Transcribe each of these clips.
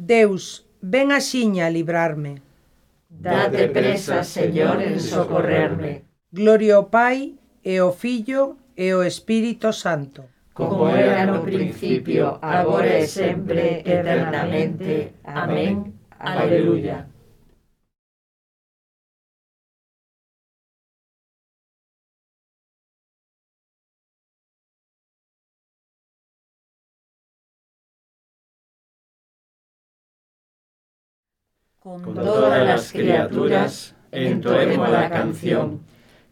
Deus, ven axiña a librarme. Date presa, Señor, en socorrerme. Gloria ao Pai, e ao Filho, e ao Espírito Santo. Como era no principio, agora e sempre, eternamente. Amén. Aleluya. con todas las criaturas, entoemos la canción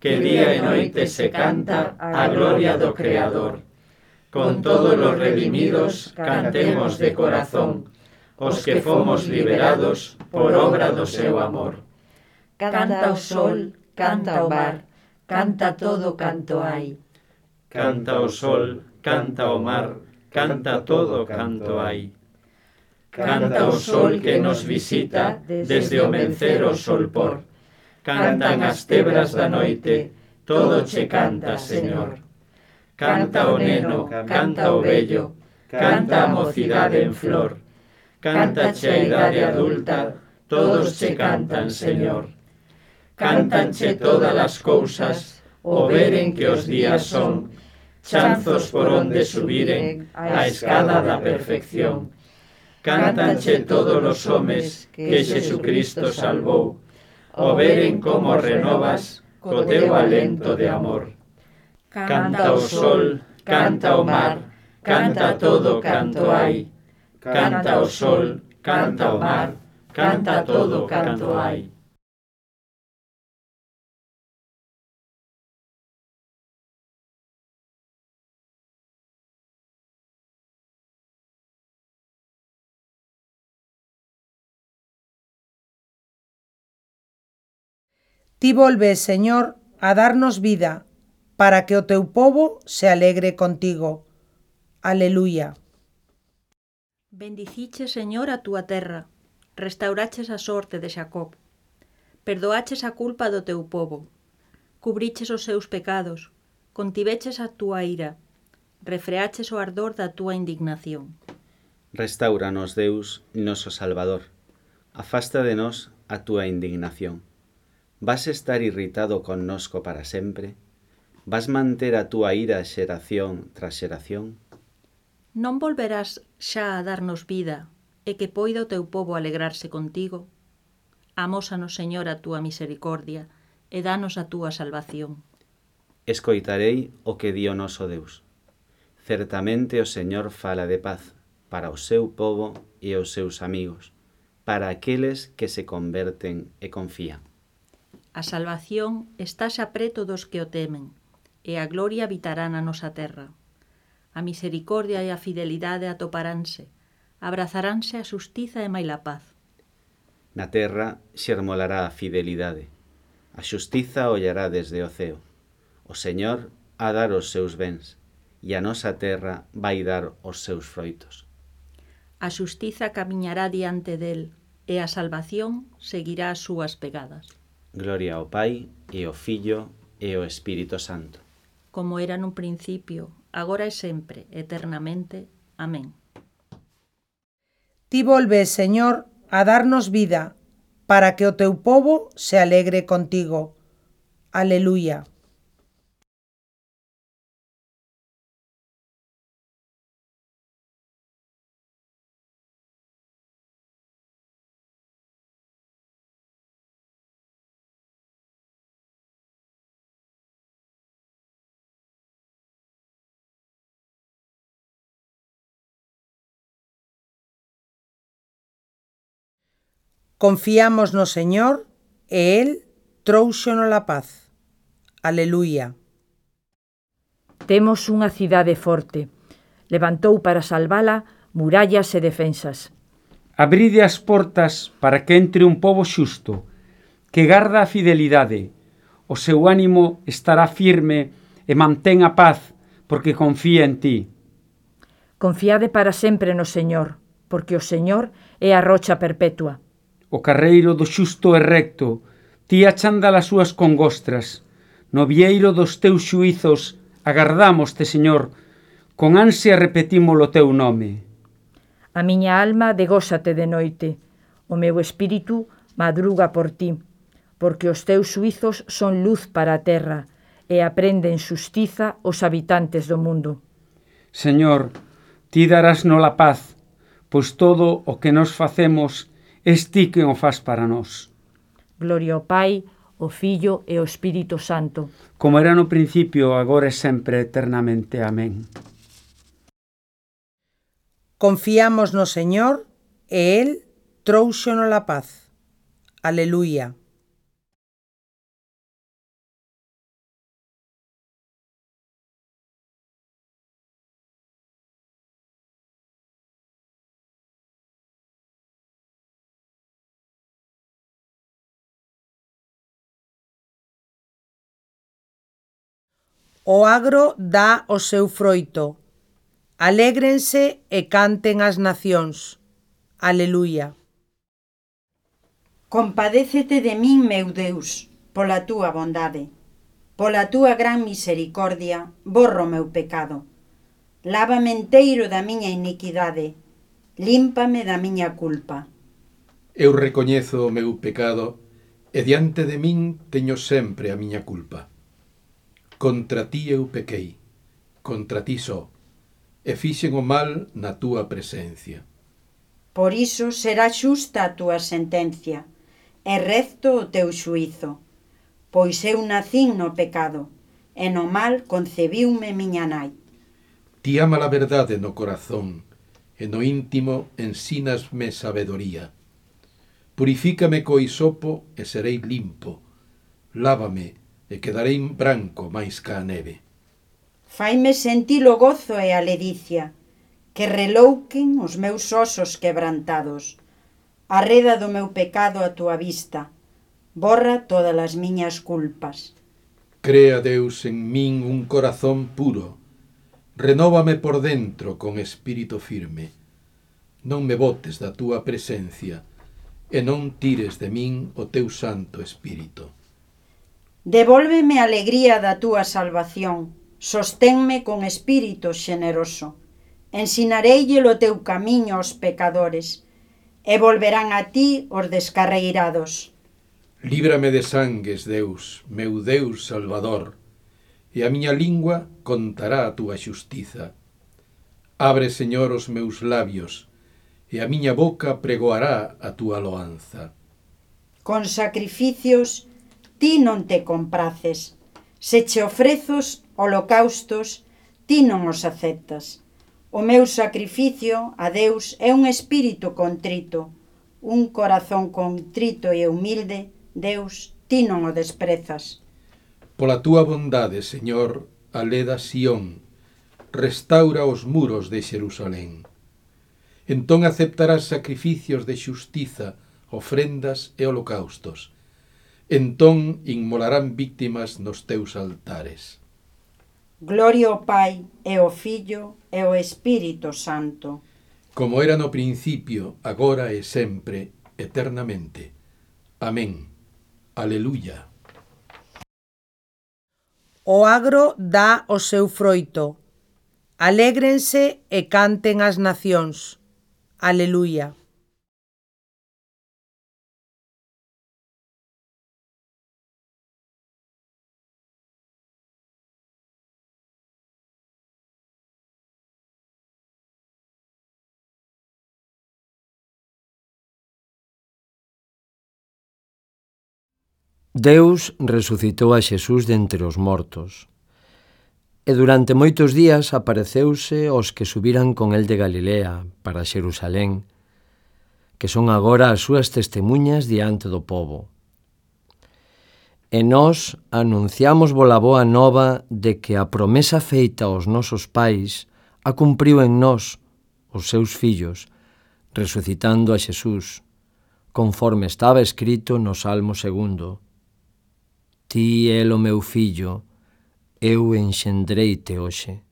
que día e noite se canta a gloria do Creador. Con todos los redimidos cantemos de corazón, os que fomos liberados por obra do seu amor. Canta o sol, canta o mar, canta todo canto hai. Canta o sol, canta o mar, canta todo canto hai. Canta o sol que nos visita desde o mencer o sol por. Cantan as tebras da noite, todo che canta, Señor. Canta o neno, canta o vello, canta a mocidade en flor. Canta che a idade adulta, todos che cantan, Señor. Cantanche todas as cousas, o veren que os días son, chanzos por onde subiren a escada da perfección. Cántanche todos os homes que Xesucristo salvou, o veren como renovas co teu alento de amor. Canta o oh oh sol, canta o mar, canta todo canto hai. Canta o sol, canta o mar, canta todo canto hai. Ti volves, Señor, a darnos vida, para que o teu povo se alegre contigo. Aleluia. Bendiciche, Señor, a túa terra, restauraches a sorte de Xacob, perdoaches a culpa do teu povo, cubriches os seus pecados, contiveches a túa ira, refreaches o ardor da túa indignación. Restauranos, Deus, noso Salvador, afasta de nós a túa indignación. Vas estar irritado connosco para sempre? Vas manter a túa ira xeración tras xeración? Non volverás xa a darnos vida e que poida o teu povo alegrarse contigo? Amósanos, Señor, a túa misericordia e danos a túa salvación. Escoitarei o que di o noso Deus. Certamente o Señor fala de paz para o seu povo e os seus amigos, para aqueles que se converten e confían. A salvación está xa preto dos que o temen, e a gloria habitará na nosa terra. A misericordia e a fidelidade atoparánse, abrazaránse a xustiza e maila a paz. Na terra xermolará a fidelidade. A xustiza ollará desde o ceo. O Señor a dar os seus bens, e a nosa terra vai dar os seus froitos. A xustiza camiñará diante del, e a salvación seguirá as súas pegadas. Gloria ao Pai, e ao Filho, e ao Espírito Santo. Como era nun principio, agora e sempre, eternamente. Amén. Ti volves, Señor, a darnos vida, para que o teu povo se alegre contigo. Aleluya. Confiamos no Señor e El trouxonos a paz. Aleluia. Temos unha cidade forte. Levantou para salvala murallas e defensas. Abride as portas para que entre un pobo xusto, que garda a fidelidade. O seu ánimo estará firme e mantén a paz, porque confía en ti. Confiade para sempre no Señor, porque o Señor é a rocha perpetua o carreiro do xusto e recto, ti achanda as súas congostras. No vieiro dos teus xuizos agardámoste, Señor, con ansia repetimos o teu nome. A miña alma degósate de noite, o meu espírito madruga por ti, porque os teus suizos son luz para a terra e aprenden xustiza os habitantes do mundo. Señor, ti darás no la paz, pois todo o que nos facemos Es ti que o faz para nós. Gloria ao Pai, o Filho e o Espírito Santo. Como era no principio, agora e sempre, eternamente. Amén. Confiamos no Señor e El tróuxonos a paz. Aleluia. O agro dá o seu froito. Alégrense e canten as nacións. Aleluia. Compadécete de min, meu Deus, pola túa bondade. Pola túa gran misericordia, borro o meu pecado. Lávame enteiro da miña iniquidade, límpame da miña culpa. Eu recoñezo o meu pecado e diante de min teño sempre a miña culpa. Contra ti eu pequei, contra ti só, e fixen o mal na túa presencia. Por iso será xusta a túa sentencia, e recto o teu xuízo, pois eu nacín no pecado, e no mal concebiume miña nai. Ti ama a verdade no corazón, e no íntimo ensinasme sabedoría. Purifícame co isopo e serei limpo, lávame e quedarei branco máis ca a neve. Faime sentir o gozo e a ledicia, que relouquen os meus osos quebrantados. Arreda do meu pecado a tua vista, borra todas as miñas culpas. Crea Deus en min un corazón puro, renóvame por dentro con espírito firme. Non me botes da túa presencia, e non tires de min o teu santo espírito. Devólveme a alegría da túa salvación, sosténme con espírito xeneroso. Ensinareille o teu camiño aos pecadores, e volverán a ti os descarreirados. Líbrame de sangues, Deus, meu Deus Salvador, e a miña lingua contará a túa xustiza. Abre, Señor, os meus labios, e a miña boca pregoará a túa loanza. Con sacrificios ti non te compraces. Se che ofrezos holocaustos, ti non os aceptas. O meu sacrificio a Deus é un espírito contrito, un corazón contrito e humilde, Deus, ti non o desprezas. Pola túa bondade, Señor, aleda Sión, restaura os muros de Xerusalén. Entón aceptarás sacrificios de xustiza, ofrendas e holocaustos, entón inmolarán víctimas nos teus altares. Gloria ao Pai e ao Filho e ao Espírito Santo. Como era no principio, agora e sempre, eternamente. Amén. Aleluya. O agro dá o seu froito. Alégrense e canten as nacións. Aleluia. Deus resucitou a Xesús dentre os mortos e durante moitos días apareceuse aos que subiran con el de Galilea para Xerusalén, que son agora as súas testemunhas diante do povo. E nós anunciamos vola boa nova de que a promesa feita aos nosos pais a cumpriu en nós, os seus fillos, resucitando a Xesús, conforme estaba escrito no Salmo segundo. Ti el o meu fillo, eu enxendreite hoxe.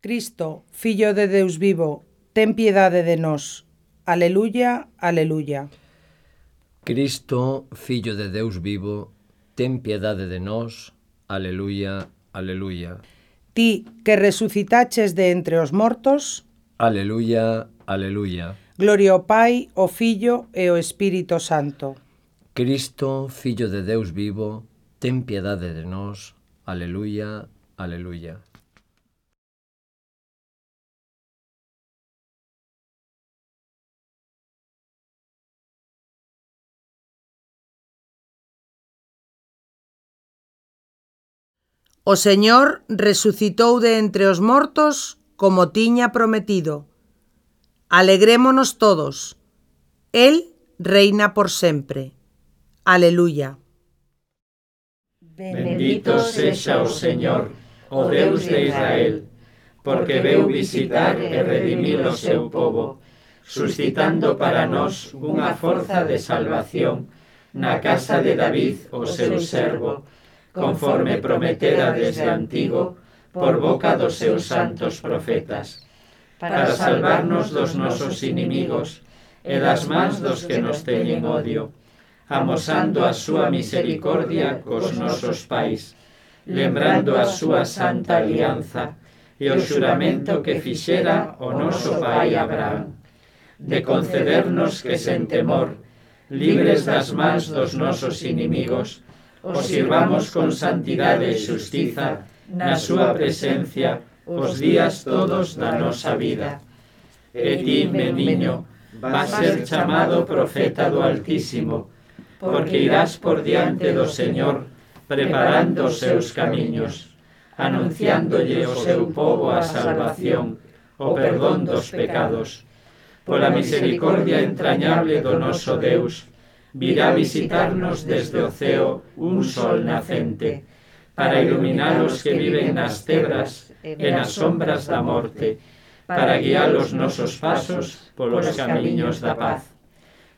Cristo, Fillo de Deus vivo, ten piedade de nós. Aleluya, aleluya. Cristo, Fillo de Deus vivo, ten piedade de nós. Aleluya, aleluya. Ti que resucitaches de entre os mortos. Aleluya, aleluya. Gloria ao Pai, ao Fillo e ao Espírito Santo Cristo, Fillo de Deus vivo, ten piedade de nós. Aleluya, aleluya. O Señor resucitou de entre os mortos como tiña prometido. Alegrémonos todos. El reina por sempre. Aleluya. Bendito sexa o Señor, oh o Deus de Israel, porque veu visitar e redimir o seu povo, suscitando para nós unha forza de salvación na casa de David, o seu servo, conforme prometera desde antigo por boca dos seus santos profetas, para salvarnos dos nosos inimigos e das mans dos que nos teñen odio, amosando a súa misericordia cos nosos pais, lembrando a súa santa alianza e o xuramento que fixera o noso pai Abraham, de concedernos que sen temor, libres das mans dos nosos inimigos, os sirvamos con santidade e xustiza na súa presencia os días todos da nosa vida. E ti, meniño, vas ser chamado profeta do Altísimo, porque irás por diante do Señor, preparando os seus camiños, anunciándolle o seu povo a salvación, o perdón dos pecados. Pola misericordia entrañable do noso Deus, virá visitarnos desde o ceo un sol nacente, para iluminar os que viven nas tebras e nas sombras da morte, para guiar os nosos pasos polos camiños da paz.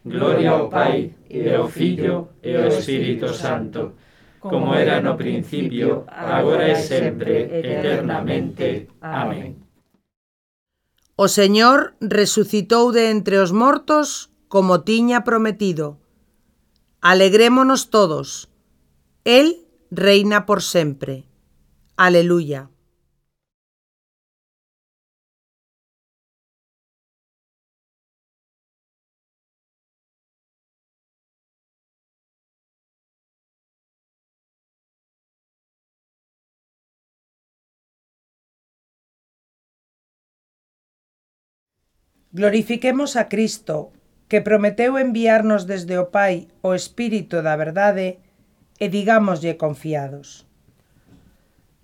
Gloria ao Pai, e ao Filho, e ao Espírito Santo, como era no principio, agora e sempre, eternamente. Amén. O Señor resucitou de entre os mortos como tiña prometido. Alegrémonos todos. El reina por sempre. Aleluya. Glorifiquemos a Cristo, que prometeu enviarnos desde o Pai o Espírito da verdade, e digámoslle confiados.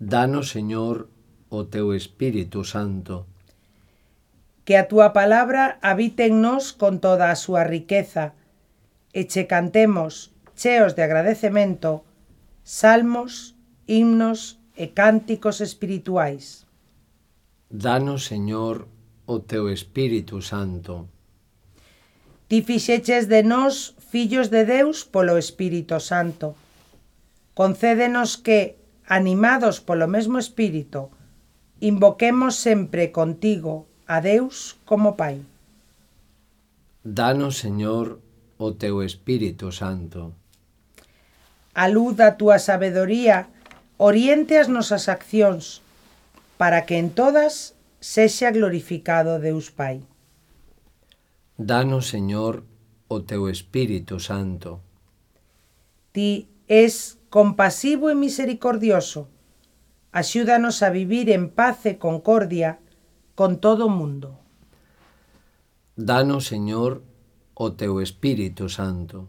Danos, Señor, o teu Espírito Santo. Que a túa palabra habite en nós con toda a súa riqueza, e che cantemos, cheos de agradecemento, salmos, himnos e cánticos espirituais. Danos, Señor, o teu Espírito Santo. Ti fixeches de nós fillos de Deus polo Espírito Santo. Concédenos que, animados polo mesmo Espírito, invoquemos sempre contigo a Deus como Pai. Danos, Señor, o teu Espírito Santo. A luz da túa sabedoría oriente as nosas accións, para que en todas sexa glorificado Deus Pai. Danos, Señor, o teu Espírito Santo. Ti es compasivo e misericordioso. Axúdanos a vivir en paz e concordia con todo o mundo. Danos, Señor, o teu Espírito Santo.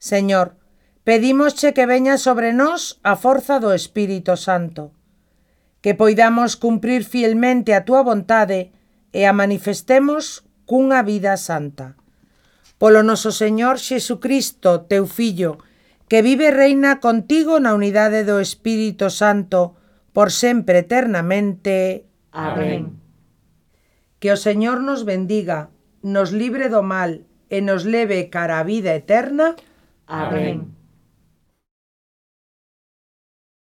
Señor, pedímosche que veña sobre nós a forza do Espírito Santo, que poidamos cumprir fielmente a túa vontade e a manifestemos cunha vida santa. Polo noso Señor Xesucristo, teu Fillo, que vive e reina contigo na unidade do Espírito Santo, por sempre eternamente. Amén. Que o Señor nos bendiga, nos libre do mal e nos leve cara a vida eterna. Amén. Amén.